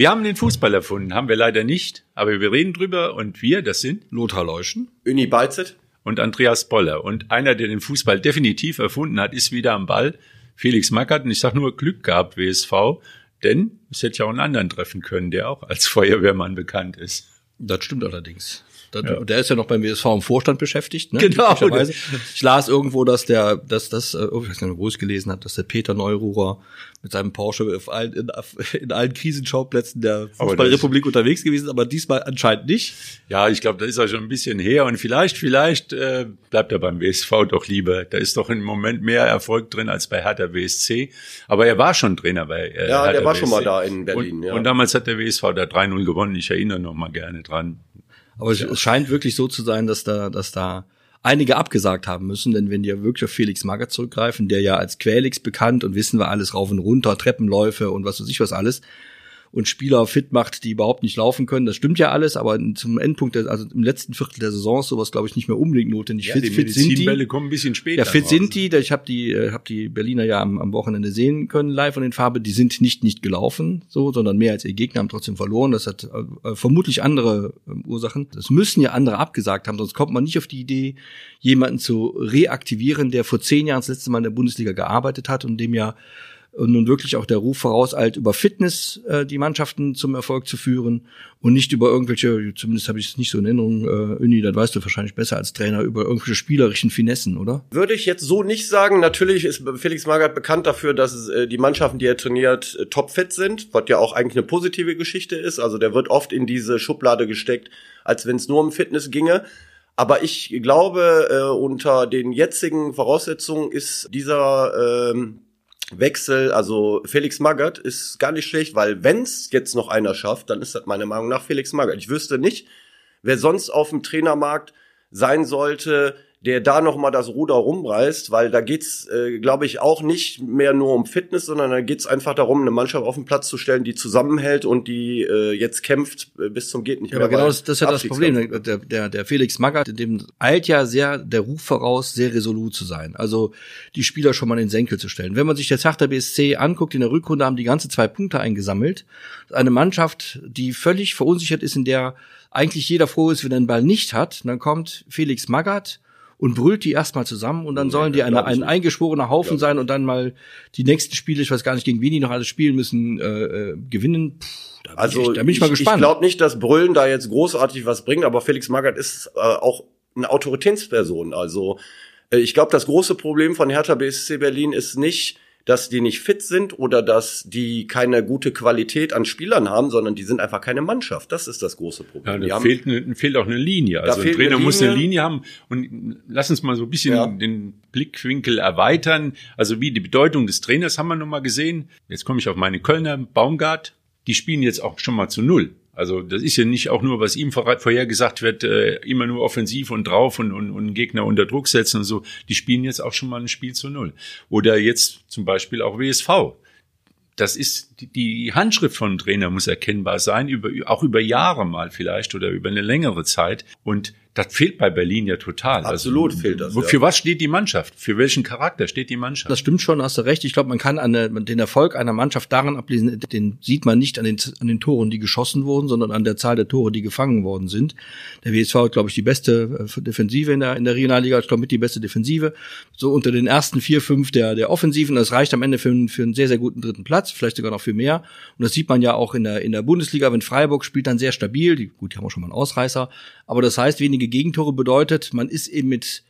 Wir haben den Fußball erfunden, haben wir leider nicht, aber wir reden drüber und wir, das sind Lothar Leuschen, Uni Balzet und Andreas Boller. Und einer, der den Fußball definitiv erfunden hat, ist wieder am Ball, Felix Mackert. Und ich sage nur Glück gehabt, WSV, denn es hätte ja auch einen anderen treffen können, der auch als Feuerwehrmann bekannt ist. Das stimmt allerdings. Das, ja. Der ist ja noch beim WSV im Vorstand beschäftigt. Ne? Genau. Ich las irgendwo, dass der, dass das, äh, oh, ich weiß nicht, wo ich es gelesen habe, dass der Peter Neururer mit seinem Porsche in, in, in allen Krisenschauplätzen der Fußballrepublik unterwegs gewesen ist, aber diesmal anscheinend nicht. Ja, ich glaube, das ist ja schon ein bisschen her und vielleicht, vielleicht äh, bleibt er beim WSV doch lieber. Da ist doch im Moment mehr Erfolg drin als bei Hertha WSC. Aber er war schon Trainer bei äh, Ja, Hertha der war WSC. schon mal da in Berlin. Und, ja. und damals hat der WSV da 3-0 gewonnen. Ich erinnere noch mal gerne dran. Aber ja. es scheint wirklich so zu sein, dass da, dass da einige abgesagt haben müssen, denn wenn die ja wirklich auf Felix Magath zurückgreifen, der ja als Quälix bekannt und wissen wir alles rauf und runter, Treppenläufe und was weiß ich was alles, und Spieler fit macht, die überhaupt nicht laufen können. Das stimmt ja alles, aber zum Endpunkt, der, also im letzten Viertel der Saison ist sowas, glaube ich, nicht mehr unbedingt notwendig. Ja, fit, die fit sind die. kommen ein bisschen später. Ja, fit raus. sind die. Ich habe die, äh, hab die Berliner ja am, am Wochenende sehen können live von den Farbe. Die sind nicht nicht gelaufen, so, sondern mehr als ihr Gegner haben trotzdem verloren. Das hat äh, vermutlich andere äh, Ursachen. Das müssen ja andere abgesagt haben, sonst kommt man nicht auf die Idee, jemanden zu reaktivieren, der vor zehn Jahren das letzte Mal in der Bundesliga gearbeitet hat und dem ja und nun wirklich auch der Ruf vorauseilt, über Fitness äh, die Mannschaften zum Erfolg zu führen und nicht über irgendwelche, zumindest habe ich es nicht so in Erinnerung, äh, Uni, das weißt du wahrscheinlich besser als Trainer, über irgendwelche spielerischen Finessen, oder? Würde ich jetzt so nicht sagen. Natürlich ist Felix Magath bekannt dafür, dass äh, die Mannschaften, die er trainiert, äh, topfit sind, was ja auch eigentlich eine positive Geschichte ist. Also der wird oft in diese Schublade gesteckt, als wenn es nur um Fitness ginge. Aber ich glaube, äh, unter den jetzigen Voraussetzungen ist dieser ähm, Wechsel, also Felix Magath ist gar nicht schlecht, weil wenn's jetzt noch einer schafft, dann ist das meiner Meinung nach Felix Magath. Ich wüsste nicht, wer sonst auf dem Trainermarkt sein sollte, der da noch mal das Ruder rumreißt, weil da geht's, äh, glaube ich, auch nicht mehr nur um Fitness, sondern da geht's einfach darum, eine Mannschaft auf den Platz zu stellen, die zusammenhält und die äh, jetzt kämpft äh, bis zum geht nicht ja, mehr. Aber genau das, das ist ja das Problem. Der, der, der Felix Magath, dem eilt ja sehr der Ruf voraus, sehr resolut zu sein. Also die Spieler schon mal in den Senkel zu stellen. Wenn man sich jetzt Hertha BSC anguckt, in der Rückrunde haben die ganze zwei Punkte eingesammelt. Eine Mannschaft, die völlig verunsichert ist, in der eigentlich jeder froh ist, wenn er den Ball nicht hat. Und dann kommt Felix Magath und brüllt die erstmal zusammen und dann nee, sollen die eine, ein eingeschworener Haufen ja. sein und dann mal die nächsten Spiele, ich weiß gar nicht, gegen wen die noch alles spielen müssen, äh, äh gewinnen. Puh, da also ich, da bin ich, mal gespannt. Ich glaube nicht, dass Brüllen da jetzt großartig was bringt, aber Felix Magath ist äh, auch eine Autoritätsperson. Also äh, ich glaube, das große Problem von Hertha BSC Berlin ist nicht, dass die nicht fit sind oder dass die keine gute Qualität an Spielern haben, sondern die sind einfach keine Mannschaft. Das ist das große Problem. Ja, da fehlt, eine, fehlt auch eine Linie. Also ein Trainer eine muss eine Linie haben. Und lass uns mal so ein bisschen ja. den Blickwinkel erweitern. Also wie die Bedeutung des Trainers haben wir noch mal gesehen. Jetzt komme ich auf meine Kölner Baumgart. Die spielen jetzt auch schon mal zu Null. Also das ist ja nicht auch nur, was ihm vorher gesagt wird, äh, immer nur offensiv und drauf und, und, und Gegner unter Druck setzen und so. Die spielen jetzt auch schon mal ein Spiel zu null. Oder jetzt zum Beispiel auch WSV. Das ist die Handschrift von Trainer muss erkennbar sein, über, auch über Jahre mal vielleicht oder über eine längere Zeit. Und das fehlt bei Berlin ja total. Also, Absolut also, fehlt das. Für ja. was steht die Mannschaft? Für welchen Charakter steht die Mannschaft? Das stimmt schon, hast du recht. Ich glaube, man kann an den Erfolg einer Mannschaft daran ablesen, den sieht man nicht an den, an den Toren, die geschossen wurden, sondern an der Zahl der Tore, die gefangen worden sind. Der WSV hat, glaube ich, die beste äh, Defensive in der, in der Regionalliga, ich glaube, mit die beste Defensive. So unter den ersten vier, fünf der, der Offensiven. Das reicht am Ende für, für einen sehr, sehr guten dritten Platz, vielleicht sogar noch für mehr. Und das sieht man ja auch in der, in der Bundesliga, wenn Freiburg spielt dann sehr stabil. Die, gut, die haben auch schon mal einen Ausreißer. Aber das heißt, wenige Gegentore bedeutet, man ist eben mit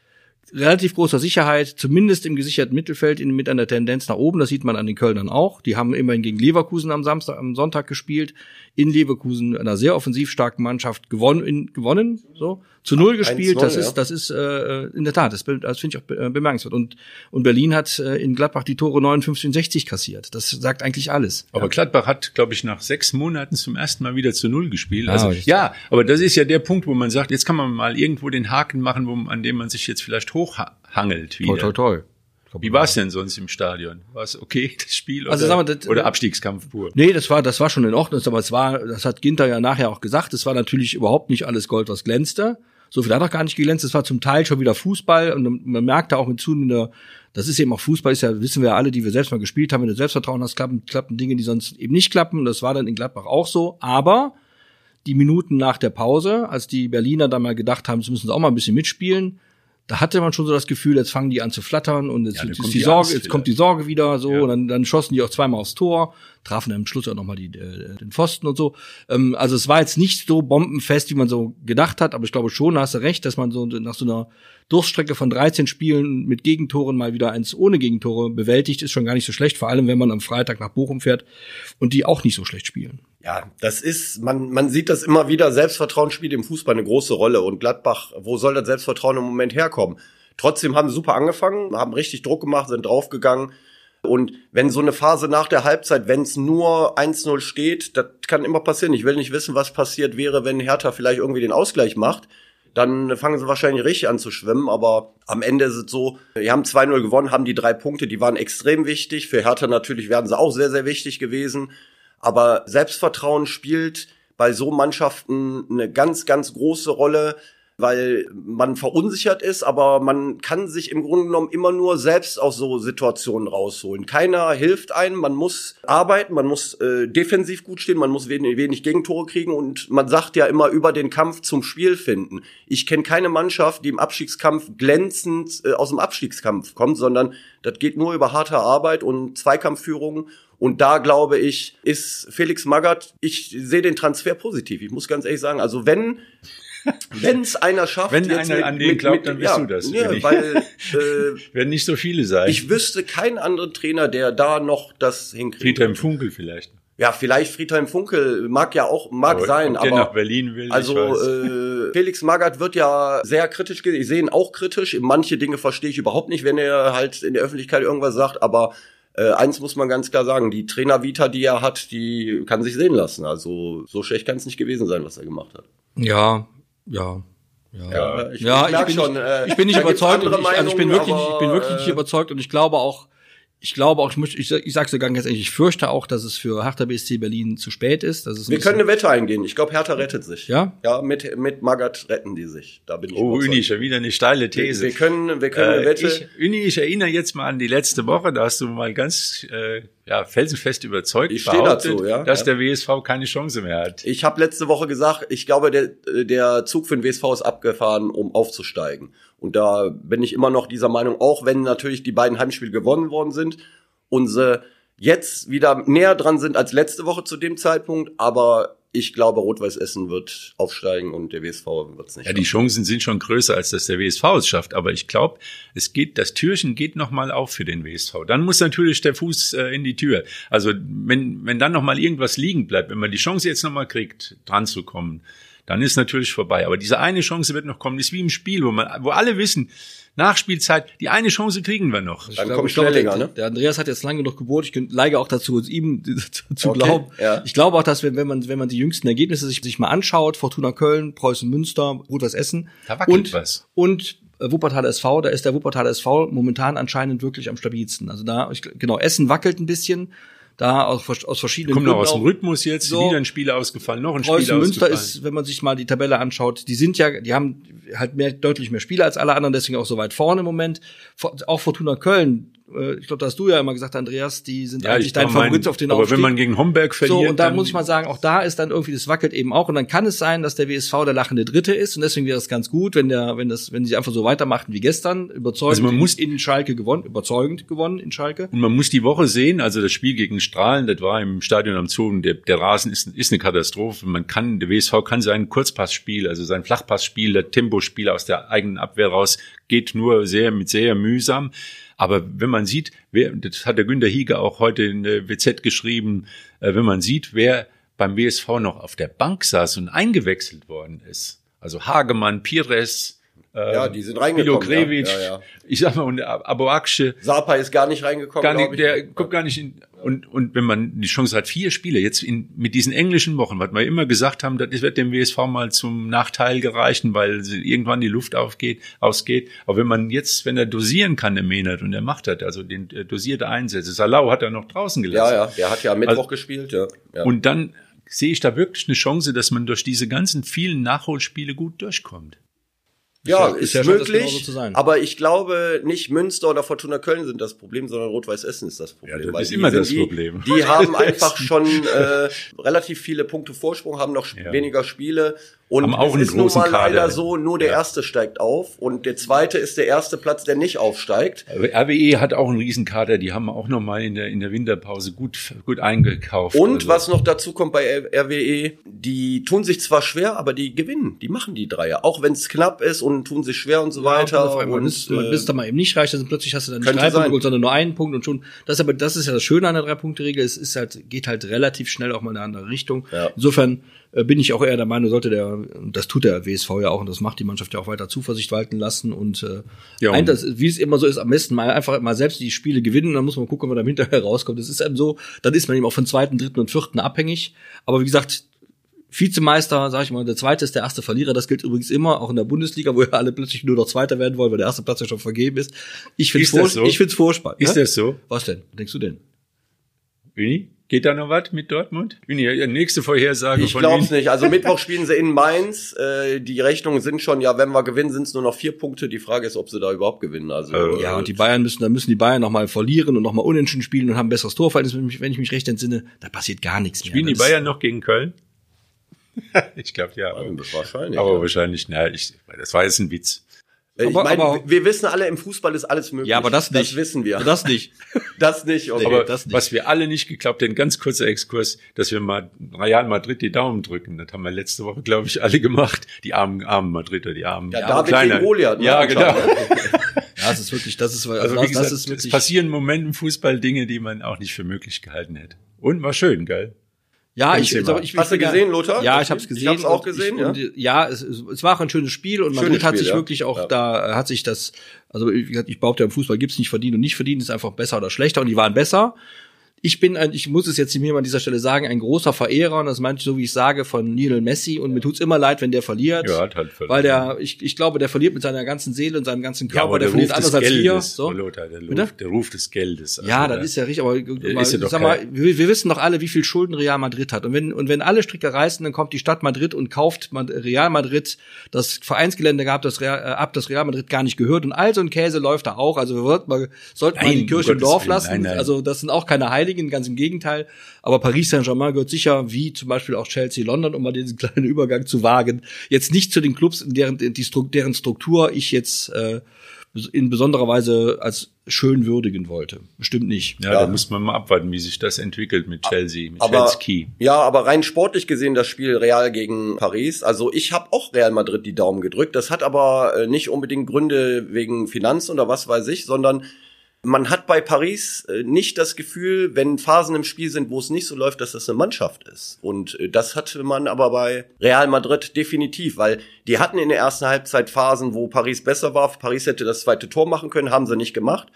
relativ großer Sicherheit, zumindest im gesicherten Mittelfeld, in, mit einer Tendenz nach oben. Das sieht man an den Kölnern auch. Die haben immerhin gegen Leverkusen am Samstag, am Sonntag gespielt. In Leverkusen einer sehr offensiv starken Mannschaft gewonnen, in, gewonnen, so zu null gespielt. das ist, das ist äh, in der Tat, das, das finde ich auch äh, bemerkenswert. Und und Berlin hat äh, in Gladbach die Tore 59 und 60 kassiert. Das sagt eigentlich alles. Aber ja. Gladbach hat, glaube ich, nach sechs Monaten zum ersten Mal wieder zu null gespielt. Ah, also ja, aber das ist ja der Punkt, wo man sagt, jetzt kann man mal irgendwo den Haken machen, wo, an dem man sich jetzt vielleicht hochhangelt wieder. Toi, toi, toi. Wie war es denn sonst im Stadion? War es okay, das Spiel? Oder, also, sagen wir, das, oder Abstiegskampf pur? Nee, das war, das war schon in Ordnung, aber es war, das hat Ginter ja nachher auch gesagt, es war natürlich überhaupt nicht alles Gold, was glänzte So viel hat auch gar nicht geglänzt. Es war zum Teil schon wieder Fußball und man merkte auch mit zunehmender, das ist eben auch Fußball, ist ja, wissen wir alle, die wir selbst mal gespielt haben, wenn du Selbstvertrauen hast, klappen, klappen Dinge, die sonst eben nicht klappen. Das war dann in Gladbach auch so. Aber die Minuten nach der Pause, als die Berliner da mal gedacht haben, sie müssen auch mal ein bisschen mitspielen, da hatte man schon so das Gefühl, jetzt fangen die an zu flattern und jetzt, ja, ist die, die Sorge, jetzt kommt die Sorge wieder so ja. und dann, dann schossen die auch zweimal aufs Tor, trafen dann am Schluss auch nochmal die, äh, den Pfosten und so. Ähm, also es war jetzt nicht so bombenfest, wie man so gedacht hat, aber ich glaube schon, da hast du recht, dass man so nach so einer Durchstrecke von 13 Spielen mit Gegentoren mal wieder eins ohne Gegentore bewältigt, ist schon gar nicht so schlecht, vor allem wenn man am Freitag nach Bochum fährt und die auch nicht so schlecht spielen. Ja, das ist, man, man sieht das immer wieder, Selbstvertrauen spielt im Fußball eine große Rolle und Gladbach, wo soll das Selbstvertrauen im Moment herkommen? Trotzdem haben sie super angefangen, haben richtig Druck gemacht, sind draufgegangen. Und wenn so eine Phase nach der Halbzeit, wenn es nur 1-0 steht, das kann immer passieren. Ich will nicht wissen, was passiert wäre, wenn Hertha vielleicht irgendwie den Ausgleich macht dann fangen sie wahrscheinlich richtig an zu schwimmen. Aber am Ende ist es so, wir haben 2-0 gewonnen, haben die drei Punkte, die waren extrem wichtig. Für Hertha natürlich werden sie auch sehr, sehr wichtig gewesen. Aber Selbstvertrauen spielt bei so Mannschaften eine ganz, ganz große Rolle weil man verunsichert ist, aber man kann sich im Grunde genommen immer nur selbst aus so Situationen rausholen. Keiner hilft einem, man muss arbeiten, man muss äh, defensiv gut stehen, man muss wenig, wenig Gegentore kriegen und man sagt ja immer über den Kampf zum Spiel finden. Ich kenne keine Mannschaft, die im Abstiegskampf glänzend äh, aus dem Abstiegskampf kommt, sondern das geht nur über harte Arbeit und Zweikampfführung und da glaube ich, ist Felix Magath, ich sehe den Transfer positiv. Ich muss ganz ehrlich sagen, also wenn wenn es einer schafft, wenn einer mit, an den glaubt, mit, dann bist ja, du das. Ja, weil äh, werden nicht so viele sein. Ich wüsste keinen anderen Trainer, der da noch das hinkriegt. Friedhelm Funkel vielleicht. Ja, vielleicht Friedhelm Funkel mag ja auch mag aber sein, aber der nach Berlin will. Also äh, Felix Magath wird ja sehr kritisch gesehen. Ich sehe ihn auch kritisch. Manche Dinge verstehe ich überhaupt nicht, wenn er halt in der Öffentlichkeit irgendwas sagt. Aber äh, eins muss man ganz klar sagen: Die Trainer-Vita, die er hat, die kann sich sehen lassen. Also so schlecht kann es nicht gewesen sein, was er gemacht hat. Ja, ja. Ja, ja ich, ja, ich, ich bin schon, nicht, äh, ich bin nicht überzeugt. Ich, also ich bin wirklich, aber, ich bin wirklich nicht äh, überzeugt und ich glaube auch, ich glaube auch, ich, muss, ich, ich sag's sogar ganz ehrlich, ich fürchte auch, dass es für Hertha BSC Berlin zu spät ist. Dass es Wir können eine Wette eingehen. Ich glaube, Hertha rettet sich. Ja? Ja, mit, mit Magath retten die sich. Da bin ich Oh, Uni, schon wieder eine steile These. Wir, können, wir können äh, eine Wette. Ich, Uni, ich erinnere jetzt mal an die letzte Woche. Da hast du mal ganz äh, ja, felsenfest überzeugt ich dazu, ja, dass ja. der WSV keine Chance mehr hat. Ich habe letzte Woche gesagt, ich glaube, der, der Zug für den WSV ist abgefahren, um aufzusteigen. Und da bin ich immer noch dieser Meinung, auch wenn natürlich die beiden Heimspiele gewonnen worden sind unsere jetzt wieder näher dran sind als letzte Woche zu dem Zeitpunkt, aber ich glaube, Rot-Weiß Essen wird aufsteigen und der WSV wird es nicht. Ja, die Chancen sind schon größer, als dass der WSV es schafft. Aber ich glaube, es geht, das Türchen geht noch mal auf für den WSV. Dann muss natürlich der Fuß äh, in die Tür. Also wenn wenn dann noch mal irgendwas liegen bleibt, wenn man die Chance jetzt noch mal kriegt, dran zu kommen, dann ist natürlich vorbei. Aber diese eine Chance wird noch kommen. Das ist wie im Spiel, wo man, wo alle wissen, Nachspielzeit, die eine Chance kriegen wir noch. Dann kommt Schnellinger, ne? Der Andreas hat jetzt lange genug gebohrt. Ich neige auch dazu, ihm zu okay, glauben. Ja. Ich glaube auch, dass wenn, wenn man, wenn man die jüngsten Ergebnisse sich, sich mal anschaut, Fortuna Köln, Preußen Münster, Rot-Weiß Essen. Da wackelt und, was. Und äh, Wuppertal SV, da ist der Wuppertal SV momentan anscheinend wirklich am stabilsten. Also da, ich, genau, Essen wackelt ein bisschen da aus, aus verschiedenen Kommt noch aus dem Rhythmus jetzt, so. wieder ein Spieler ausgefallen, noch ein Preußen Spieler Münster ist, wenn man sich mal die Tabelle anschaut, die sind ja, die haben halt mehr, deutlich mehr Spieler als alle anderen, deswegen auch so weit vorne im Moment. Auch Fortuna Köln äh, ich glaube, da hast du ja immer gesagt, Andreas, die sind ja, eigentlich dein Favorit auf den aber Aufstieg. Aber wenn man gegen Homberg verliert. So, und da muss ich mal sagen, auch da ist dann irgendwie, das wackelt eben auch. Und dann kann es sein, dass der WSV der lachende Dritte ist. Und deswegen wäre es ganz gut, wenn der, wenn das, wenn sie einfach so weitermachen wie gestern, überzeugend also man muss in, in Schalke gewonnen, überzeugend gewonnen in Schalke. Und man muss die Woche sehen, also das Spiel gegen Strahlen, das war im Stadion am Zoo, der, der Rasen ist, ist eine Katastrophe. Man kann, der WSV kann sein Kurzpassspiel, also sein Flachpassspiel, der Tempospiel aus der eigenen Abwehr raus, geht nur sehr, mit sehr mühsam. Aber wenn man sieht, wer, das hat der Günter Hieger auch heute in der WZ geschrieben, äh, wenn man sieht, wer beim WSV noch auf der Bank saß und eingewechselt worden ist, also Hagemann, Pires, äh, ja, die sind reingekommen. Krevich, ja, ja, ja. ich sag mal, und Aboaksche. Sapa ist gar nicht reingekommen. Gar nicht, der guckt gar nicht in, und, und wenn man die Chance hat, vier Spiele, jetzt in, mit diesen englischen Wochen, was wir immer gesagt haben, das wird dem WSV mal zum Nachteil gereichen, weil irgendwann die Luft aufgeht, ausgeht. Aber wenn man jetzt, wenn er dosieren kann, der Mehnert, und er macht das, also den äh, dosierte Einsätze, Salau hat er noch draußen gelassen. Ja, ja, der hat ja am Mittwoch also, gespielt, ja. ja. Und dann sehe ich da wirklich eine Chance, dass man durch diese ganzen vielen Nachholspiele gut durchkommt. Ja, ist, ist möglich, so aber ich glaube nicht Münster oder Fortuna Köln sind das Problem, sondern Rot-Weiß Essen ist das Problem. Ja, das ist immer das die, Problem. Die haben einfach schon äh, relativ viele Punkte Vorsprung, haben noch ja. weniger Spiele und Haben auch es ist nun mal Kader. leider so, nur der ja. erste steigt auf und der zweite ist der erste Platz, der nicht aufsteigt. RWE hat auch einen Riesenkader, die haben auch noch mal in der, in der Winterpause gut, gut eingekauft. Und also. was noch dazu kommt bei RWE, die tun sich zwar schwer, aber die gewinnen, die machen die Dreier. Auch wenn es knapp ist und tun sich schwer und so weiter. Ja, und, ist, äh, bis da mal eben nicht reicht, dann plötzlich hast du dann nicht drei Punkte, sondern nur einen Punkt und schon. Das ist aber, das ist ja das Schöne an der Drei-Punkte-Regel, es ist halt, geht halt relativ schnell auch mal in eine andere Richtung. Ja. Insofern, bin ich auch eher der Meinung, sollte der, das tut der WSV ja auch und das macht die Mannschaft ja auch weiter Zuversicht walten lassen und äh, ja, ein, das, wie es immer so ist, am besten mal einfach mal selbst die Spiele gewinnen, dann muss man gucken, ob man da hinterher rauskommt. Das ist eben so, dann ist man eben auch von zweiten, dritten und vierten abhängig. Aber wie gesagt, Vizemeister, sag ich mal, der zweite ist der erste Verlierer. Das gilt übrigens immer, auch in der Bundesliga, wo ja alle plötzlich nur noch Zweiter werden wollen, weil der erste Platz ja schon vergeben ist. Ich finde es so? ich find's furchtbar. Ist ja? das so? Was denn? denkst du denn? Wie? Geht da noch was mit Dortmund? Ja, nächste Vorhersage ich von Ich glaube nicht. Also Mittwoch spielen sie in Mainz. Äh, die Rechnungen sind schon, ja, wenn wir gewinnen, sind es nur noch vier Punkte. Die Frage ist, ob sie da überhaupt gewinnen. Also äh, ja, und die Bayern müssen, da müssen die Bayern noch mal verlieren und noch mal unentschieden spielen und haben ein besseres Torverhältnis. Wenn ich mich recht entsinne, da passiert gar nichts mehr. Spielen die Bayern noch gegen Köln? ich glaube ja. Aber, wahrscheinlich. Aber ja. wahrscheinlich, na, ich, das war jetzt ein Witz. Äh, ich meine, wir wissen alle, im Fußball ist alles möglich. Ja, aber das nicht. Das wissen wir. Das nicht. das nicht. Okay. Aber das nicht. was wir alle nicht geglaubt haben, ganz kurzer Exkurs, dass wir mal Real Madrid die Daumen drücken. Das haben wir letzte Woche, glaube ich, alle gemacht. Die armen, armen Madrider, die armen. Ja, David kleiner. gegen Goliath. Ne? Ja, genau. ja, es ist wirklich, das ist, also, also wie gesagt, das ist wirklich. Es passieren im Moment im Fußball Dinge, die man auch nicht für möglich gehalten hätte. Und war schön, geil. Ja, ich, ich, ich, Hast du gesehen, Lothar? Ja, ich habe es gesehen. Ich habe es auch gesehen. Und, ja, und, ja es, es war auch ein schönes Spiel und Madrid hat sich ja. wirklich auch ja. da hat sich das, also gesagt, ich behaupte, im Fußball gibt's nicht verdient und nicht verdient, ist einfach besser oder schlechter und die waren besser ich bin, ein, ich muss es jetzt mir mal an dieser Stelle sagen, ein großer Verehrer, und das meinte ich so, wie ich sage, von Lionel Messi. Und mir tut's immer leid, wenn der verliert. Ja, hat halt verloren. Weil der, ich, ich glaube, der verliert mit seiner ganzen Seele und seinem ganzen Körper. Ja, der, der verliert anders als wir. So. Lothar, der, Ruf, der Ruf des Geldes. Also ja, das ist ja richtig. Aber mal, sag mal, wir, wir, wissen doch alle, wie viel Schulden Real Madrid hat. Und wenn, und wenn alle Stricke reißen, dann kommt die Stadt Madrid und kauft Real Madrid das Vereinsgelände gehabt, das Real, äh, ab, das Real Madrid gar nicht gehört. Und all so ein Käse läuft da auch. Also wir sollten mal, sollten mal die Kirche im Dorf lassen. Nein, nein. Also das sind auch keine Heiligen, ganz im Gegenteil. Aber Paris Saint-Germain gehört sicher, wie zum Beispiel auch Chelsea London, um mal diesen kleinen Übergang zu wagen, jetzt nicht zu den Clubs, in deren, die, deren Struktur ich jetzt äh, in besonderer Weise als schön würdigen wollte. Bestimmt nicht. Ja, ja, da muss man mal abwarten, wie sich das entwickelt mit Chelsea, mit aber, Chelsea. Ja, aber rein sportlich gesehen das Spiel Real gegen Paris. Also ich habe auch Real Madrid die Daumen gedrückt. Das hat aber äh, nicht unbedingt Gründe wegen Finanzen oder was weiß ich, sondern man hat bei Paris äh, nicht das Gefühl, wenn Phasen im Spiel sind, wo es nicht so läuft, dass das eine Mannschaft ist. Und äh, das hatte man aber bei Real Madrid definitiv, weil die hatten in der ersten Halbzeit Phasen, wo Paris besser war. Paris hätte das zweite Tor machen können, haben sie nicht gemacht.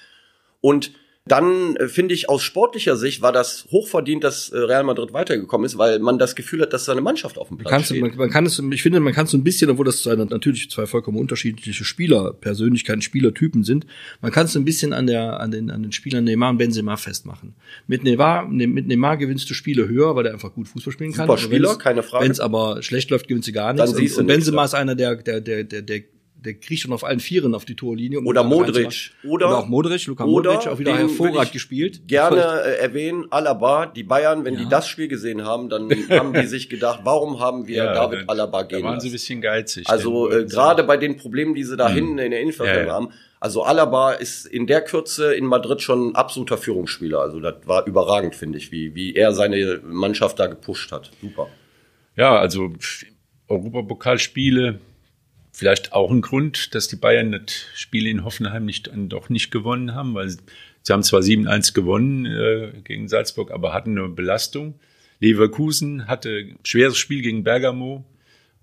Und dann äh, finde ich aus sportlicher Sicht war das hochverdient, dass äh, Real Madrid weitergekommen ist, weil man das Gefühl hat, dass seine Mannschaft auf dem Platz Kannst steht. Man, man kann es, ich finde, man kann es so ein bisschen, obwohl das zwei, natürlich zwei vollkommen unterschiedliche Spieler, Persönlichkeiten, Spielertypen sind, man kann es ein bisschen an der, an den, an den Spielern Neymar und Benzema festmachen. Mit Neymar, ne, mit Neymar gewinnst du Spiele höher, weil er einfach gut Fußball spielen kann. Super Spieler, keine Frage. Wenn es aber schlecht läuft, gewinnst du gar nichts. Dann siehst und, und Benzema nichts, ist einer der, der, der, der, der der kriegt schon auf allen Vieren auf die Torlinie. Um oder Modric. Oder, oder auch Modric, Luka Modric, auch wieder hervorragend gespielt. Gerne äh, erwähnen, Alaba, die Bayern, wenn ja. die das Spiel gesehen haben, dann haben die sich gedacht, warum haben wir ja, David Alaba gehen Da waren sie ein bisschen geizig. Also äh, gerade bei den Problemen, die sie da mhm. hinten in der Innenverteidigung ja, haben, also Alaba ist in der Kürze in Madrid schon ein absoluter Führungsspieler. Also das war überragend, finde ich, wie, wie er seine Mannschaft da gepusht hat. Super. Ja, also Europapokalspiele, vielleicht auch ein Grund, dass die Bayern das Spiel in Hoffenheim nicht, doch nicht gewonnen haben, weil sie haben zwar 7-1 gewonnen äh, gegen Salzburg, aber hatten eine Belastung. Leverkusen hatte ein schweres Spiel gegen Bergamo,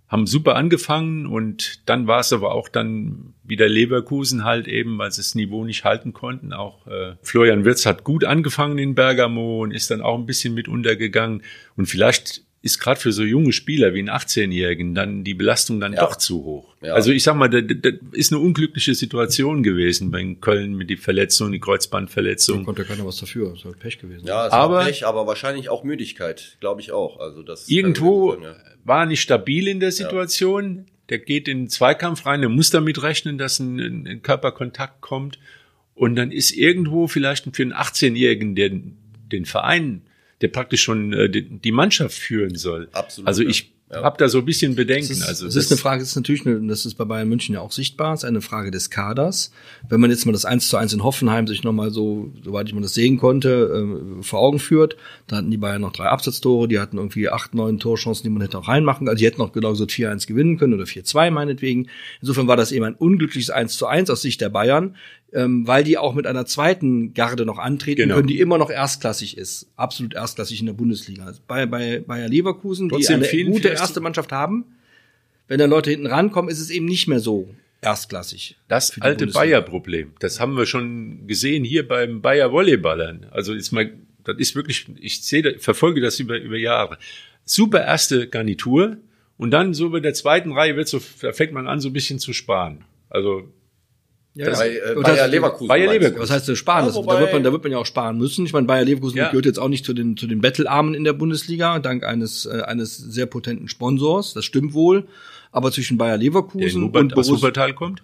haben super angefangen und dann war es aber auch dann wieder Leverkusen halt eben, weil sie das Niveau nicht halten konnten. Auch äh, Florian Wirtz hat gut angefangen in Bergamo und ist dann auch ein bisschen mit untergegangen. Und vielleicht ist gerade für so junge Spieler wie einen 18-Jährigen dann die Belastung dann ja. doch zu hoch. Ja. Also ich sag mal, das, das ist eine unglückliche Situation gewesen bei Köln mit die Verletzung, die Kreuzbandverletzung. Da konnte keiner was dafür, es war Pech gewesen. Ja, es aber, war Pech, aber wahrscheinlich auch Müdigkeit, glaube ich auch. Also das irgendwo war nicht stabil in der Situation. Ja. der geht in den Zweikampf rein, der muss damit rechnen, dass ein, ein Körperkontakt kommt. Und dann ist irgendwo vielleicht für einen 18-Jährigen, der den Verein, der praktisch schon äh, die Mannschaft führen soll. Absolut. Also ich ja. Hab da so ein bisschen Bedenken. Das ist, also das, das ist eine Frage, das ist natürlich, eine, das ist bei Bayern München ja auch sichtbar, ist eine Frage des Kaders. Wenn man jetzt mal das 1 zu 1 in Hoffenheim sich nochmal so, soweit ich man das sehen konnte, äh, vor Augen führt, da hatten die Bayern noch drei Absatztore, die hatten irgendwie acht, neun Torchancen, die man hätte auch reinmachen Also die hätten auch genauso 4-1 gewinnen können oder 4-2 meinetwegen. Insofern war das eben ein unglückliches 1 zu 1 aus Sicht der Bayern ähm, weil die auch mit einer zweiten Garde noch antreten genau. können, die immer noch erstklassig ist, absolut erstklassig in der Bundesliga. Also bei, bei Bayer Leverkusen, Trotzdem die eine gute erste Mannschaft haben, wenn da Leute hinten rankommen, ist es eben nicht mehr so erstklassig. Das alte Bayer-Problem, das haben wir schon gesehen hier beim Bayer Volleyballern. Also ist mal, das ist wirklich, ich sehe, verfolge das über, über Jahre. Super erste Garnitur und dann so bei der zweiten Reihe wird so, da fängt man an, so ein bisschen zu sparen. Also ja, das, bei äh, Bayer Leverkusen. Bayer Leverkusen. Was heißt sparen? Ja, da, wird man, da wird man ja auch sparen müssen. Ich meine, Bayer Leverkusen ja. gehört jetzt auch nicht zu den, zu den Bettelarmen in der Bundesliga, dank eines, äh, eines sehr potenten Sponsors. Das stimmt wohl. Aber zwischen Bayer Leverkusen Hubert, und Borussia, Wuppertal kommt?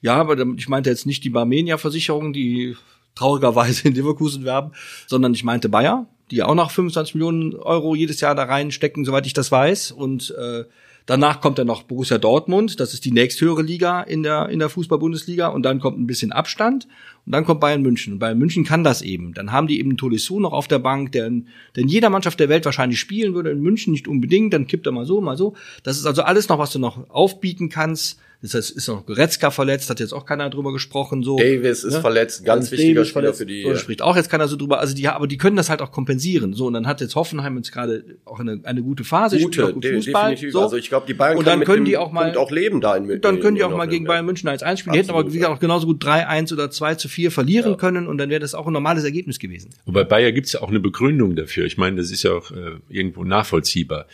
Ja, aber ich meinte jetzt nicht die Barmenia-Versicherung, die traurigerweise in Leverkusen werben, sondern ich meinte Bayer, die auch noch 25 Millionen Euro jedes Jahr da reinstecken, soweit ich das weiß. Und äh, Danach kommt dann noch Borussia Dortmund, das ist die nächsthöhere Liga in der, in der Fußball-Bundesliga und dann kommt ein bisschen Abstand und dann kommt Bayern München. Und Bayern München kann das eben. Dann haben die eben Tolisso noch auf der Bank, der in, der in jeder Mannschaft der Welt wahrscheinlich spielen würde, in München nicht unbedingt, dann kippt er mal so, mal so. Das ist also alles noch, was du noch aufbieten kannst das heißt, ist noch Goretzka verletzt, hat jetzt auch keiner drüber gesprochen. So, Davis ist ne? verletzt, ganz wichtiger Davis Spieler verletzt, für die. So, spricht auch jetzt keiner so drüber. Also die, aber die können das halt auch kompensieren. So und dann hat jetzt Hoffenheim jetzt gerade auch eine, eine gute Phase, gute, auch gut Fußball. Definitiv. So. Also ich glaube, die Bayern und dann können die auch mal auch leben da in Und dann können die auch mal gegen Bayern München als einspielen. Die hätten aber wie gesagt auch genauso gut 3-1 oder 2 zu 4 verlieren ja. können und dann wäre das auch ein normales Ergebnis gewesen. Und bei Bayern gibt's ja auch eine Begründung dafür. Ich meine, das ist ja auch äh, irgendwo nachvollziehbar.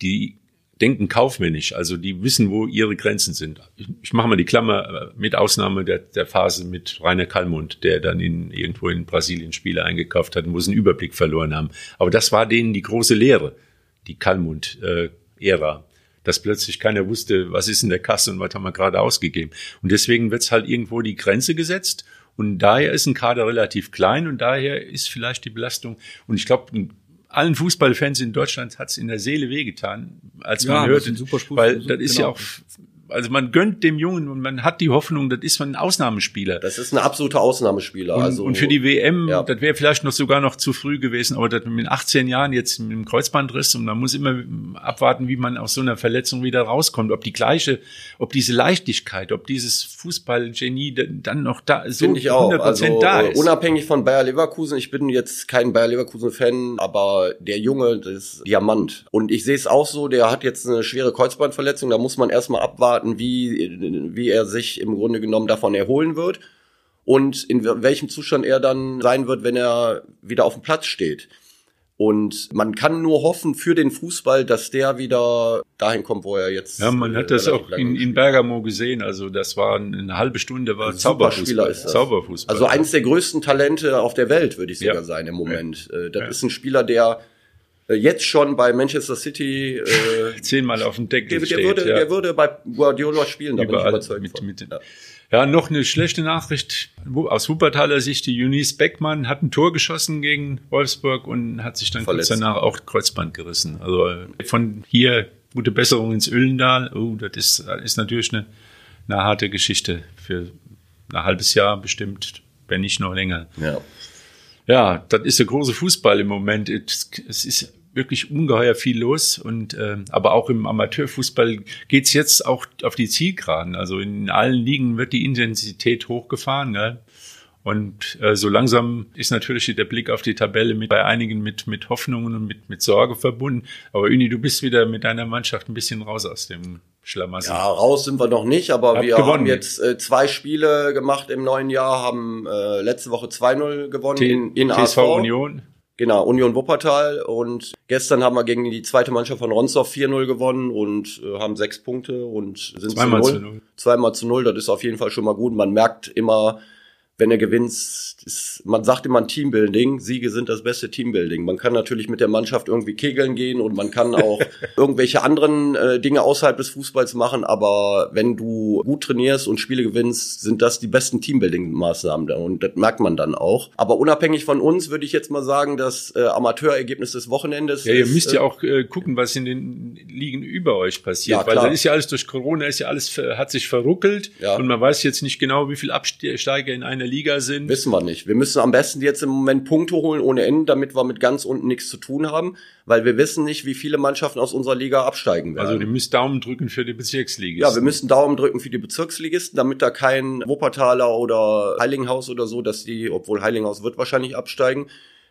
Die denken kaufmännisch, also die wissen, wo ihre Grenzen sind. Ich, ich mache mal die Klammer äh, mit Ausnahme der, der Phase mit Rainer Kallmund, der dann in, irgendwo in Brasilien Spiele eingekauft hat, wo sie einen Überblick verloren haben. Aber das war denen die große Lehre, die Kallmund-Ära. Äh, dass plötzlich keiner wusste, was ist in der Kasse und was haben wir gerade ausgegeben. Und deswegen wird's halt irgendwo die Grenze gesetzt. Und daher ist ein Kader relativ klein und daher ist vielleicht die Belastung. Und ich glaube, allen Fußballfans in Deutschland hat's in der Seele wehgetan, als ja, man hörte, weil das ist genau. ja auch also man gönnt dem Jungen und man hat die Hoffnung, das ist ein Ausnahmespieler. Das ist ein absoluter Ausnahmespieler. Und, also, und für die WM, ja. das wäre vielleicht noch sogar noch zu früh gewesen, aber das mit 18 Jahren jetzt mit dem Kreuzbandriss und man muss immer abwarten, wie man aus so einer Verletzung wieder rauskommt. Ob die gleiche, ob diese Leichtigkeit, ob dieses Fußballgenie dann noch da so 100 also, da ist. Unabhängig von Bayer Leverkusen, ich bin jetzt kein Bayer Leverkusen-Fan, aber der Junge, das ist Diamant. Und ich sehe es auch so, der hat jetzt eine schwere Kreuzbandverletzung, da muss man erstmal abwarten, abwarten, wie, wie er sich im Grunde genommen davon erholen wird und in welchem Zustand er dann sein wird, wenn er wieder auf dem Platz steht. Und man kann nur hoffen für den Fußball, dass der wieder dahin kommt, wo er jetzt. Ja, man hat das auch in, in Bergamo gesehen. Also das war eine halbe Stunde, war Zauberfußball. Ist das. Zauberfußball. Also eins der größten Talente auf der Welt, würde ich sogar ja. sein im Moment. Ja. Äh, das ja. ist ein Spieler, der äh, jetzt schon bei Manchester City äh, zehnmal auf dem Deckel der, der Würde, ja. Der würde bei Guardiola spielen, da Überall bin ich überzeugt mit, von. Mit, ja. ja, noch eine schlechte Nachricht aus Wuppertaler Sicht. Die Eunice Beckmann hat ein Tor geschossen gegen Wolfsburg und hat sich dann Verletzt. kurz danach auch Kreuzband gerissen. Also äh, von hier gute Besserung ins Öllendal. Oh, das ist, ist natürlich eine, eine harte Geschichte für ein halbes Jahr bestimmt, wenn nicht noch länger. Ja. Ja, das ist der große Fußball im Moment. Es ist wirklich ungeheuer viel los und äh, aber auch im Amateurfußball geht's jetzt auch auf die Zielgeraden. Also in allen Ligen wird die Intensität hochgefahren. Gell? Und äh, so langsam ist natürlich der Blick auf die Tabelle mit bei einigen mit mit Hoffnungen und mit mit Sorge verbunden. Aber Uni, du bist wieder mit deiner Mannschaft ein bisschen raus aus dem Schlamassel. Ja, raus sind wir noch nicht, aber Hab wir gewonnen. haben jetzt äh, zwei Spiele gemacht im neuen Jahr, haben äh, letzte Woche 2-0 gewonnen T in, in TSV ASV. Union. Genau, Union Wuppertal. Und gestern haben wir gegen die zweite Mannschaft von Ronsdorf 4-0 gewonnen und äh, haben sechs Punkte und sind Zweimal zu null. Zweimal zu null, das ist auf jeden Fall schon mal gut. Man merkt immer, wenn er gewinnt, ist, man sagt immer Teambuilding, Siege sind das beste Teambuilding. Man kann natürlich mit der Mannschaft irgendwie kegeln gehen und man kann auch irgendwelche anderen äh, Dinge außerhalb des Fußballs machen, aber wenn du gut trainierst und Spiele gewinnst, sind das die besten Teambuilding-Maßnahmen und das merkt man dann auch. Aber unabhängig von uns würde ich jetzt mal sagen, das äh, Amateurergebnis des Wochenendes. Ja, ihr ist, müsst ja äh, auch äh, gucken, was in den Ligen über euch passiert, ja, weil da ist ja alles durch Corona, ist ja alles hat sich verruckelt ja. und man weiß jetzt nicht genau, wie viel Absteiger in einer Liga sind. Wissen wir nicht. Wir müssen am besten jetzt im Moment Punkte holen ohne Ende, damit wir mit ganz unten nichts zu tun haben, weil wir wissen nicht, wie viele Mannschaften aus unserer Liga absteigen werden. Also ihr müsst Daumen drücken für die Bezirksligisten. Ja, wir müssen Daumen drücken für die Bezirksligisten, damit da kein Wuppertaler oder Heilinghaus oder so, dass die, obwohl Heilinghaus wird wahrscheinlich absteigen.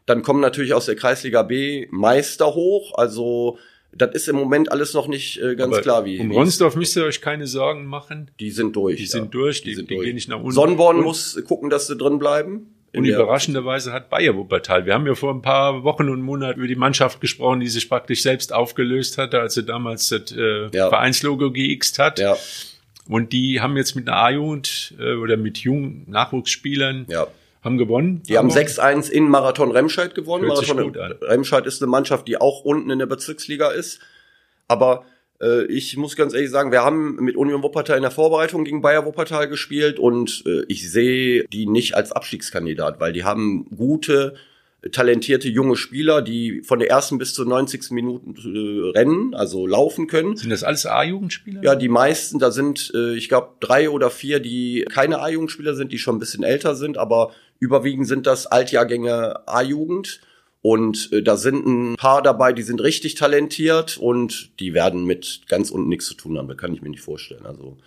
Dann kommen natürlich aus der Kreisliga B Meister hoch, also das ist im Moment alles noch nicht äh, ganz Aber klar, wie. Um Ronsdorf müsst ihr euch keine Sorgen machen. Die sind durch. Die ja. sind durch, die, die, sind die durch. gehen nicht nach unten. Sonnenborn muss gucken, dass sie drin bleiben. Und überraschenderweise hat Bayer Wuppertal. Wir haben ja vor ein paar Wochen und Monaten über die Mannschaft gesprochen, die sich praktisch selbst aufgelöst hatte, als sie damals das äh, ja. Vereinslogo geixt hat. Ja. Und die haben jetzt mit einer A-Jugend äh, oder mit jungen Nachwuchsspielern ja haben gewonnen. Die haben 6-1 in Marathon Remscheid gewonnen. Marathon Remscheid ist eine Mannschaft, die auch unten in der Bezirksliga ist. Aber äh, ich muss ganz ehrlich sagen, wir haben mit Union Wuppertal in der Vorbereitung gegen Bayer Wuppertal gespielt und äh, ich sehe die nicht als Abstiegskandidat, weil die haben gute talentierte junge Spieler, die von der ersten bis zur 90. Minute äh, rennen, also laufen können. Sind das alles A-Jugendspieler? Ja, die meisten, da sind, äh, ich glaube, drei oder vier, die keine A-Jugendspieler sind, die schon ein bisschen älter sind, aber überwiegend sind das Altjahrgänge A-Jugend. Und äh, da sind ein paar dabei, die sind richtig talentiert und die werden mit ganz unten nichts zu tun haben. Das kann ich mir nicht vorstellen. Also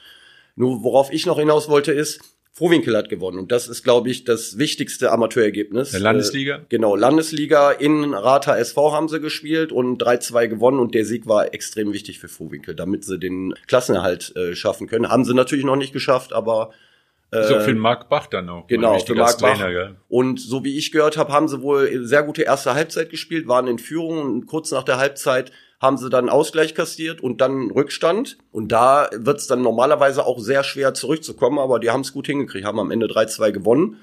nur worauf ich noch hinaus wollte ist, Frohwinkel hat gewonnen. Und das ist, glaube ich, das wichtigste Amateurergebnis. Der Landesliga? Äh, genau, Landesliga in Rata SV haben sie gespielt und 3-2 gewonnen. Und der Sieg war extrem wichtig für Frohwinkel, damit sie den Klassenerhalt äh, schaffen können. Haben sie natürlich noch nicht geschafft, aber so für Marc Bach dann auch. Genau, für Marc Bach. Gell? Und so wie ich gehört habe, haben sie wohl sehr gute erste Halbzeit gespielt, waren in Führung und kurz nach der Halbzeit haben sie dann Ausgleich kassiert und dann Rückstand. Und da wird es dann normalerweise auch sehr schwer zurückzukommen, aber die haben es gut hingekriegt, haben am Ende 3-2 gewonnen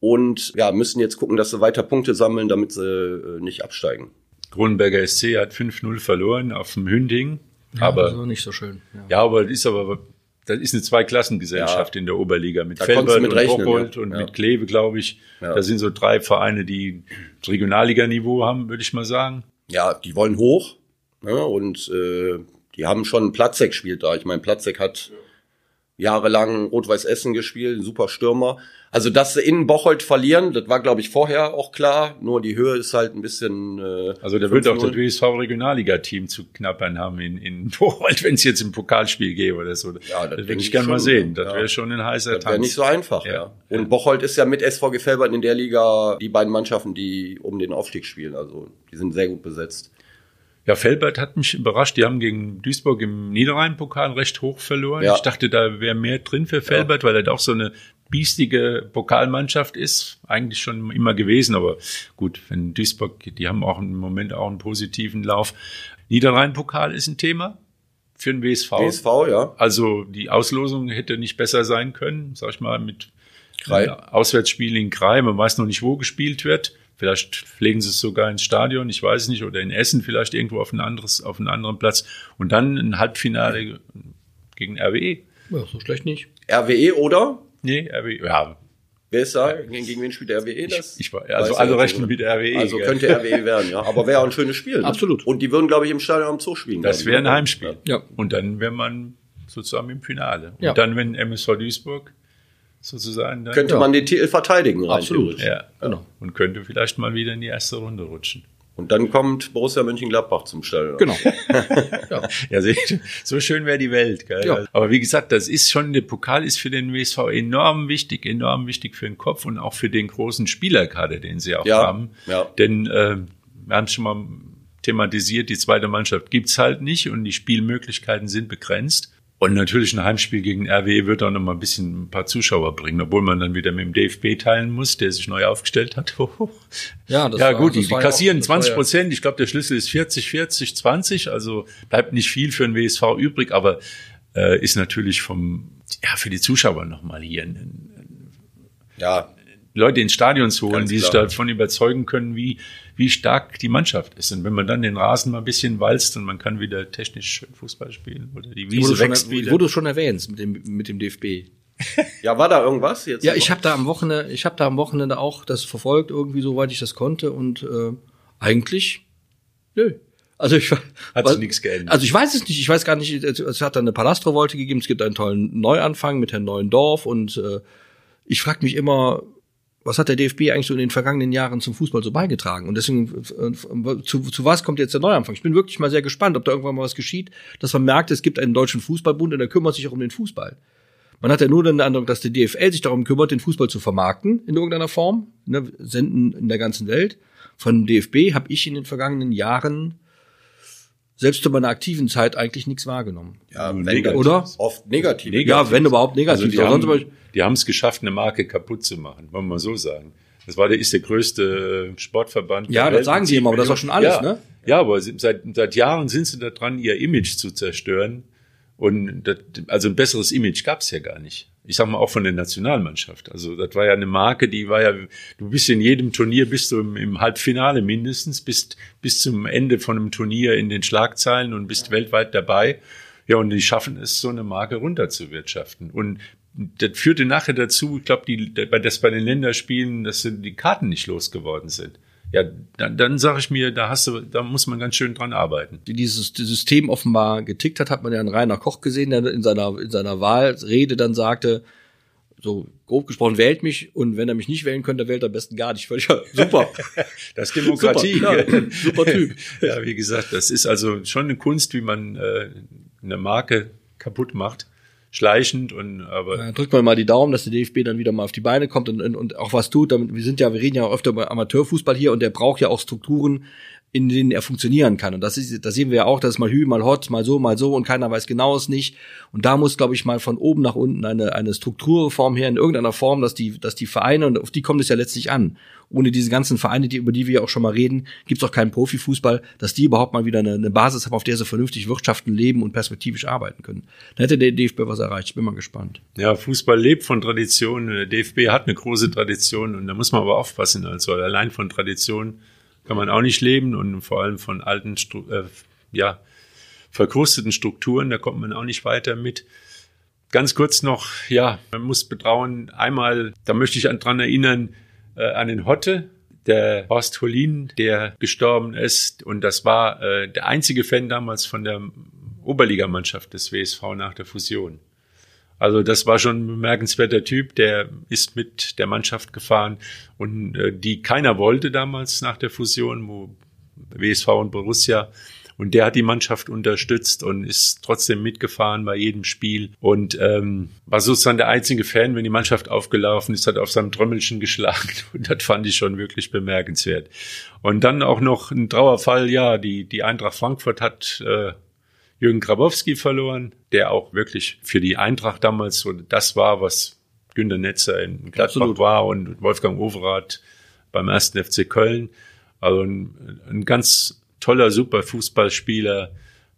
und ja, müssen jetzt gucken, dass sie weiter Punkte sammeln, damit sie äh, nicht absteigen. Kronenberger SC hat 5-0 verloren auf dem Hünding. Ja, aber nicht so schön. Ja. ja, aber ist aber das ist eine Zweiklassengesellschaft ja. in der Oberliga mit Felbert und rechnen, Bocholt ja. und ja. mit Kleve, glaube ich. Da sind so drei Vereine, die Regionalliganiveau haben, würde ich mal sagen. Ja, die wollen hoch. Ne? Und äh, die haben schon Platzek gespielt da. Ich meine, Platzek hat jahrelang Rot-Weiß Essen gespielt, super Stürmer. Also, dass sie in Bocholt verlieren, das war, glaube ich, vorher auch klar. Nur die Höhe ist halt ein bisschen. Äh, also, da wird auch das WSV Regionalliga-Team zu knappern haben in, in Bocholt, wenn es jetzt im Pokalspiel gäbe oder so. Ja, das, das würde ich gerne mal sehen. Das ja. wäre schon ein heißer das Tanz. Wäre nicht so einfach, ja. ja. Und Bocholt ist ja mit SV Felbert in der Liga die beiden Mannschaften, die um den Aufstieg spielen. Also, die sind sehr gut besetzt. Ja, Felbert hat mich überrascht. Die haben gegen Duisburg im Niederrhein-Pokal recht hoch verloren. Ja. Ich dachte, da wäre mehr drin für Felbert, ja. weil er doch so eine biestige Pokalmannschaft ist. Eigentlich schon immer gewesen, aber gut, wenn Duisburg, die haben auch im Moment auch einen positiven Lauf. Niederrhein-Pokal ist ein Thema für den WSV. WSV, ja. Also die Auslosung hätte nicht besser sein können, sag ich mal, mit Auswärtsspiel in Krei. Man weiß noch nicht, wo gespielt wird. Vielleicht pflegen sie es sogar ins Stadion, ich weiß nicht, oder in Essen vielleicht irgendwo auf ein anderes, auf einen anderen Platz. Und dann ein Halbfinale gegen RWE. Ja, so schlecht nicht. RWE oder? Nee, RWE, ja. Wer ist da? Gegen, wen spielt RWE das? Ich, ich also alle rechnen mit RWE. Also könnte RWE werden, ja. Aber wäre auch ein schönes Spiel. Ne? Absolut. Und die würden, glaube ich, im Stadion am Zoo spielen. Das wäre ein Heimspiel. Ja. Und dann wäre man sozusagen im Finale. Und ja. dann, wenn MSV Duisburg sozusagen. Dann, könnte ja. man den Titel verteidigen, rein Absolut. Ja, genau. Und könnte vielleicht mal wieder in die erste Runde rutschen. Und dann kommt Borussia Mönchengladbach zum Stadion. Genau. ja, ja so schön wäre die Welt. Gell? Ja. Aber wie gesagt, das ist schon, der Pokal ist für den WSV enorm wichtig, enorm wichtig für den Kopf und auch für den großen Spielerkader, den sie auch ja. haben. Ja. Denn äh, wir haben es schon mal thematisiert, die zweite Mannschaft gibt's halt nicht und die Spielmöglichkeiten sind begrenzt. Und natürlich ein Heimspiel gegen RWE wird auch noch mal ein bisschen ein paar Zuschauer bringen, obwohl man dann wieder mit dem DFB teilen muss, der sich neu aufgestellt hat. ja, das ja gut, war, die, die kassieren ja 20 Prozent. Ich glaube, der Schlüssel ist 40, 40, 20. Also bleibt nicht viel für den WSV übrig, aber äh, ist natürlich vom ja für die Zuschauer noch mal hier ein, ja. Leute ins Stadion zu holen, die sich davon überzeugen können, wie, wie stark die Mannschaft ist. Und wenn man dann den Rasen mal ein bisschen walzt und man kann wieder technisch Fußball spielen oder die Wiese wo wächst schon, wieder. Wo du schon erwähnst mit dem, mit dem DFB. ja, war da irgendwas jetzt? Ja, ich habe da am Wochenende, ich habe da am Wochenende auch das verfolgt irgendwie soweit ich das konnte und äh, eigentlich nö. Also ich hat sich nichts geändert. Also ich weiß es nicht, ich weiß gar nicht, es hat da eine Palastrevolte gegeben, es gibt einen tollen Neuanfang mit Herrn Neuendorf und äh, ich frage mich immer, was hat der DFB eigentlich so in den vergangenen Jahren zum Fußball so beigetragen? Und deswegen, äh, zu, zu was kommt jetzt der Neuanfang? Ich bin wirklich mal sehr gespannt, ob da irgendwann mal was geschieht, dass man merkt, es gibt einen deutschen Fußballbund und der kümmert sich auch um den Fußball. Man hat ja nur den Eindruck, dass der DFL sich darum kümmert, den Fußball zu vermarkten in irgendeiner Form, ne, senden in der ganzen Welt. Von DFB habe ich in den vergangenen Jahren selbst zu meiner aktiven Zeit eigentlich nichts wahrgenommen. Ja, negativ. oder? Oft negativ. negativ. Ja, wenn überhaupt negativ. Also die haben, die haben es geschafft, eine Marke kaputt zu machen, wollen wir mal so sagen. Das war der, ist der größte Sportverband. Ja, das sagen sie immer, aber das ist auch schon alles, ja, ne? Ja, aber seit, seit Jahren sind sie da dran, ihr Image zu zerstören. Und das, also ein besseres Image gab's ja gar nicht. Ich sag mal auch von der Nationalmannschaft. Also das war ja eine Marke, die war ja, du bist in jedem Turnier, bist du im, im Halbfinale mindestens, bist bis zum Ende von einem Turnier in den Schlagzeilen und bist weltweit dabei. Ja, und die schaffen es, so eine Marke runterzuwirtschaften. Und das führte nachher dazu, ich glaube, die, dass bei den Länderspielen, dass die Karten nicht losgeworden sind. Ja, dann, dann sage ich mir, da hast du, da muss man ganz schön dran arbeiten. Dieses System offenbar getickt hat, hat man ja an Rainer Koch gesehen, der in seiner, in seiner Wahlrede dann sagte, so grob gesprochen, wählt mich und wenn er mich nicht wählen könnte, wählt er am besten gar nicht. Völlig super. Das ist Demokratie. Super, ja, super Typ. ja, wie gesagt, das ist also schon eine Kunst, wie man äh, eine Marke kaputt macht schleichend und aber. Ja, drückt man mal die Daumen, dass der DFB dann wieder mal auf die Beine kommt und, und, und auch was tut. Damit, wir sind ja, wir reden ja öfter über Amateurfußball hier und der braucht ja auch Strukturen, in denen er funktionieren kann. Und das ist, da sehen wir ja auch, dass mal Hü, mal Hot, mal so, mal so und keiner weiß genau es nicht. Und da muss, glaube ich, mal von oben nach unten eine, eine Strukturreform her in irgendeiner Form, dass die, dass die Vereine, und auf die kommt es ja letztlich an. Ohne diese ganzen Vereine, die, über die wir ja auch schon mal reden, gibt's auch keinen Profifußball, dass die überhaupt mal wieder eine, eine Basis haben, auf der sie vernünftig wirtschaften, leben und perspektivisch arbeiten können. Da hätte der DFB was erreicht. Ich bin mal gespannt. Ja, Fußball lebt von Tradition. Der DFB hat eine große Tradition und da muss man aber aufpassen. Also allein von Tradition kann man auch nicht leben und vor allem von alten, äh, ja, verkrusteten Strukturen, da kommt man auch nicht weiter mit. Ganz kurz noch, ja, man muss betrauen, einmal, da möchte ich dran erinnern, äh, an den Hotte, der Horst Holin, der gestorben ist. Und das war äh, der einzige Fan damals von der Oberligamannschaft des WSV nach der Fusion. Also das war schon ein bemerkenswerter Typ, der ist mit der Mannschaft gefahren und äh, die keiner wollte damals nach der Fusion, wo WSV und Borussia. Und der hat die Mannschaft unterstützt und ist trotzdem mitgefahren bei jedem Spiel und ähm, war sozusagen der einzige Fan, wenn die Mannschaft aufgelaufen ist, hat auf seinem Trommelchen geschlagen und das fand ich schon wirklich bemerkenswert. Und dann auch noch ein Trauerfall, ja, die, die Eintracht Frankfurt hat äh, Jürgen Grabowski verloren, der auch wirklich für die Eintracht damals so das war, was Günter Netzer in Gladbach Absolut. war und Wolfgang Overath beim ersten FC Köln. Also ein, ein ganz toller, super Fußballspieler,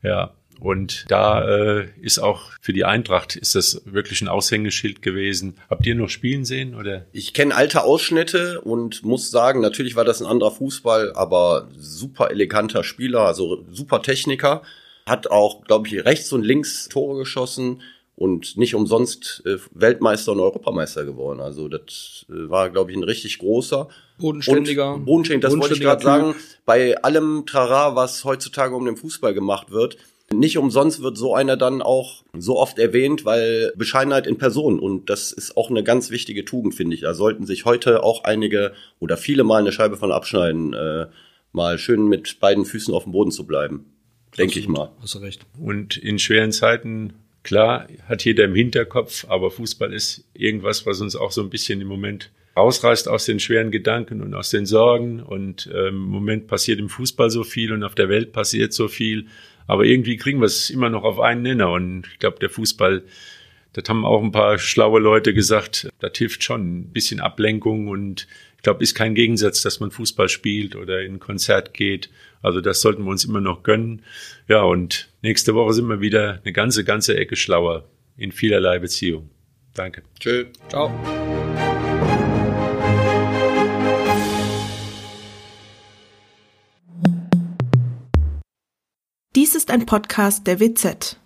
ja. Und da äh, ist auch für die Eintracht ist das wirklich ein Aushängeschild gewesen. Habt ihr noch spielen sehen oder? Ich kenne alte Ausschnitte und muss sagen, natürlich war das ein anderer Fußball, aber super eleganter Spieler, also super Techniker hat auch, glaube ich, rechts und links Tore geschossen und nicht umsonst äh, Weltmeister und Europameister geworden. Also das äh, war, glaube ich, ein richtig großer. Bodenständiger. Und bodenständig, das wollte ich gerade sagen. Bei allem Trara, was heutzutage um den Fußball gemacht wird, nicht umsonst wird so einer dann auch so oft erwähnt, weil Bescheidenheit in Person und das ist auch eine ganz wichtige Tugend, finde ich. Da sollten sich heute auch einige oder viele mal eine Scheibe von abschneiden, äh, mal schön mit beiden Füßen auf dem Boden zu bleiben denke ich mal. Hast du recht. Und in schweren Zeiten, klar, hat jeder im Hinterkopf, aber Fußball ist irgendwas, was uns auch so ein bisschen im Moment rausreißt aus den schweren Gedanken und aus den Sorgen. Und ähm, im Moment passiert im Fußball so viel und auf der Welt passiert so viel. Aber irgendwie kriegen wir es immer noch auf einen Nenner. Und ich glaube, der Fußball, das haben auch ein paar schlaue Leute gesagt, das hilft schon. Ein bisschen Ablenkung und ich glaube, ist kein Gegensatz, dass man Fußball spielt oder in ein Konzert geht. Also das sollten wir uns immer noch gönnen. Ja, und nächste Woche sind wir wieder eine ganze, ganze Ecke schlauer in vielerlei Beziehung. Danke. Tschö. Ciao. Dies ist ein Podcast der WZ.